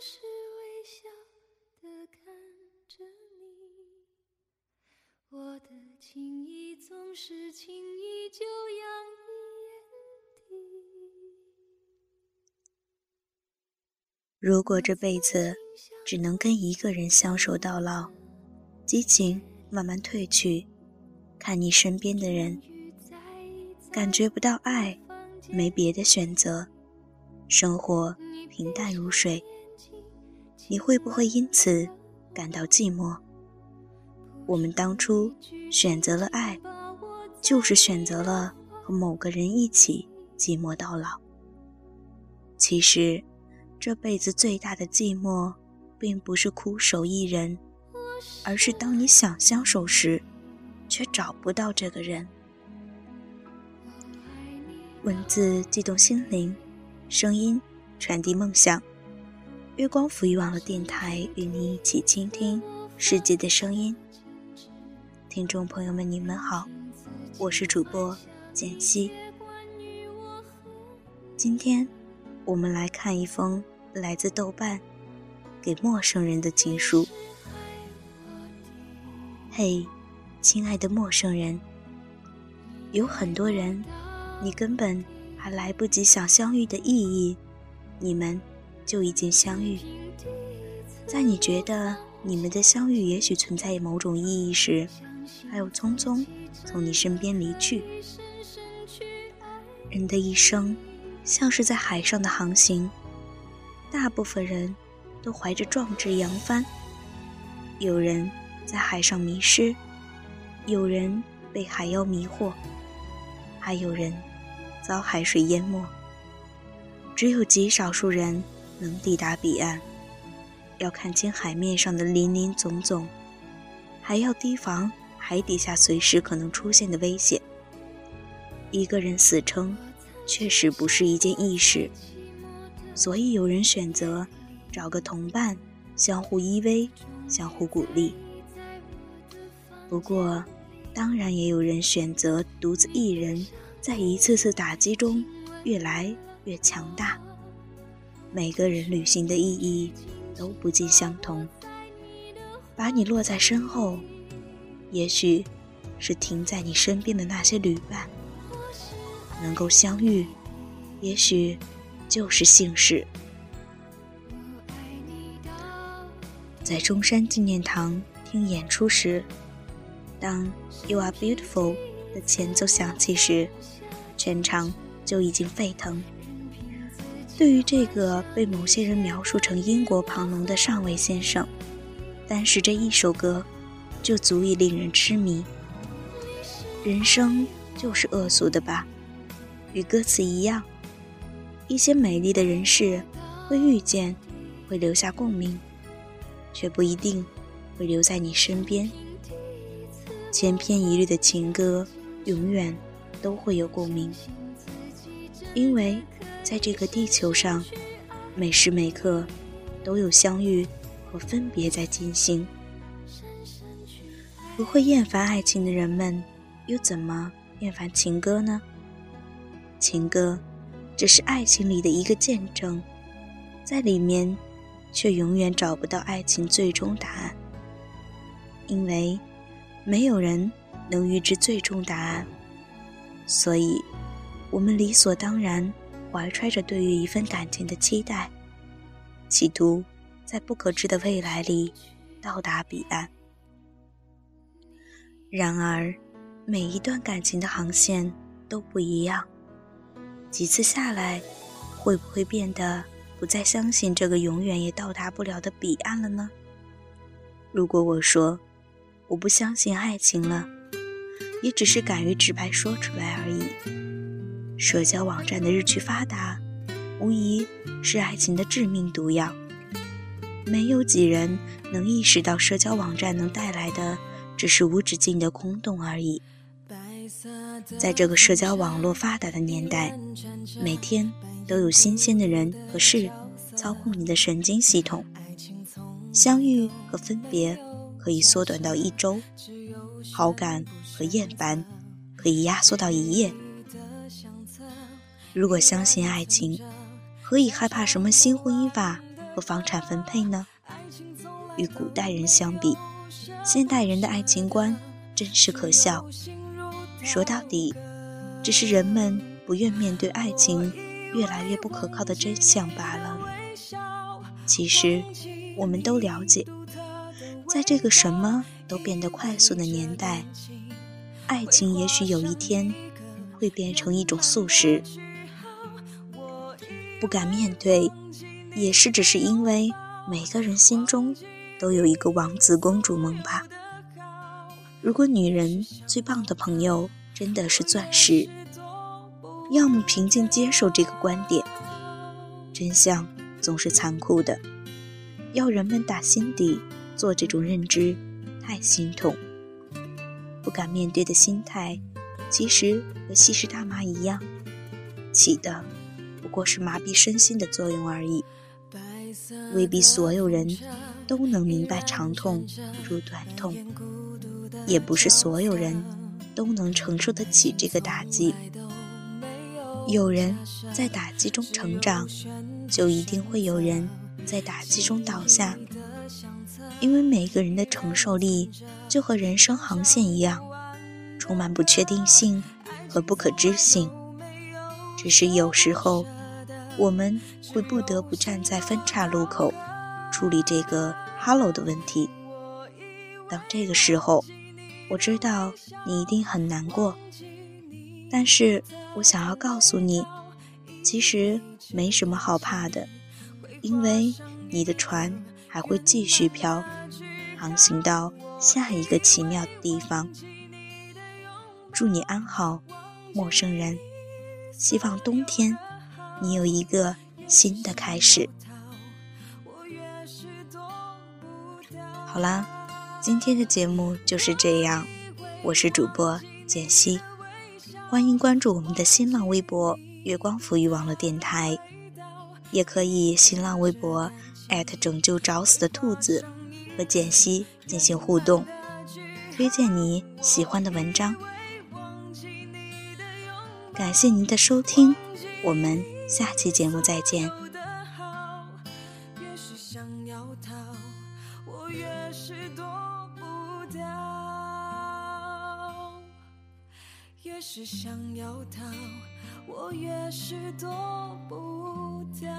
是微笑的看着你，我的情意总是轻易就洋溢眼底。如果这辈子只能跟一个人相守到老，激情慢慢褪去，看你身边的人，感觉不到爱，没别的选择，生活平淡如水，你会不会因此感到寂寞？我们当初选择了爱，就是选择了和某个人一起寂寞到老。其实，这辈子最大的寂寞，并不是枯守一人。而是当你想相守时，却找不到这个人。文字激动心灵，声音传递梦想。月光抚育网络电台与你一起倾听世界的声音。听众朋友们，你们好，我是主播简溪。今天，我们来看一封来自豆瓣给陌生人的情书。嘿，亲爱的陌生人，有很多人，你根本还来不及想相遇的意义，你们就已经相遇。在你觉得你们的相遇也许存在某种意义时，还有匆匆从你身边离去。人的一生像是在海上的航行，大部分人都怀着壮志扬帆，有人。在海上迷失，有人被海妖迷惑，还有人遭海水淹没。只有极少数人能抵达彼岸。要看清海面上的林林总总，还要提防海底下随时可能出现的危险。一个人死撑，确实不是一件易事，所以有人选择找个同伴，相互依偎，相互鼓励。不过，当然也有人选择独自一人，在一次次打击中越来越强大。每个人旅行的意义都不尽相同。把你落在身后，也许是停在你身边的那些旅伴；能够相遇，也许就是幸事。在中山纪念堂听演出时。当 "You Are Beautiful" 的前奏响起时，全场就已经沸腾。对于这个被某些人描述成英国庞龙的上尉先生，单是这一首歌，就足以令人痴迷。人生就是恶俗的吧？与歌词一样，一些美丽的人事会遇见，会留下共鸣，却不一定会留在你身边。千篇一律的情歌，永远都会有共鸣，因为在这个地球上，每时每刻都有相遇和分别在进行。不会厌烦爱情的人们，又怎么厌烦情歌呢？情歌只是爱情里的一个见证，在里面却永远找不到爱情最终答案，因为。没有人能预知最终答案，所以，我们理所当然怀揣着对于一份感情的期待，企图在不可知的未来里到达彼岸。然而，每一段感情的航线都不一样，几次下来，会不会变得不再相信这个永远也到达不了的彼岸了呢？如果我说，我不相信爱情了，也只是敢于直白说出来而已。社交网站的日趋发达，无疑是爱情的致命毒药。没有几人能意识到，社交网站能带来的只是无止境的空洞而已。在这个社交网络发达的年代，每天都有新鲜的人和事操控你的神经系统，相遇和分别。可以缩短到一周，好感和厌烦可以压缩到一夜。如果相信爱情，何以害怕什么新婚姻法和房产分配呢？与古代人相比，现代人的爱情观真是可笑。说到底，只是人们不愿面对爱情越来越不可靠的真相罢了。其实，我们都了解，在这个什么都变得快速的年代，爱情也许有一天会变成一种速食。不敢面对，也是只是因为每个人心中都有一个王子公主梦吧。如果女人最棒的朋友真的是钻石，要么平静接受这个观点。真相总是残酷的，要人们打心底做这种认知，太心痛。不敢面对的心态，其实和吸食大麻一样，起的。不过是麻痹身心的作用而已，未必所有人都能明白长痛不如短痛，也不是所有人都能承受得起这个打击。有人在打击中成长，就一定会有人在打击中倒下，因为每个人的承受力就和人生航线一样，充满不确定性和不可知性。只是有时候。我们会不得不站在分岔路口，处理这个 “hello” 的问题。当这个时候，我知道你一定很难过，但是我想要告诉你，其实没什么好怕的，因为你的船还会继续飘，航行到下一个奇妙的地方。祝你安好，陌生人。希望冬天。你有一个新的开始。好啦，今天的节目就是这样。我是主播简溪，欢迎关注我们的新浪微博“月光抚育网络电台”，也可以新浪微博拯救找死的兔子和简溪进行互动，推荐你喜欢的文章。感谢您的收听，我们。下期节目再见。越是想要逃，我越是躲不掉；越是想要逃，我越是躲不掉。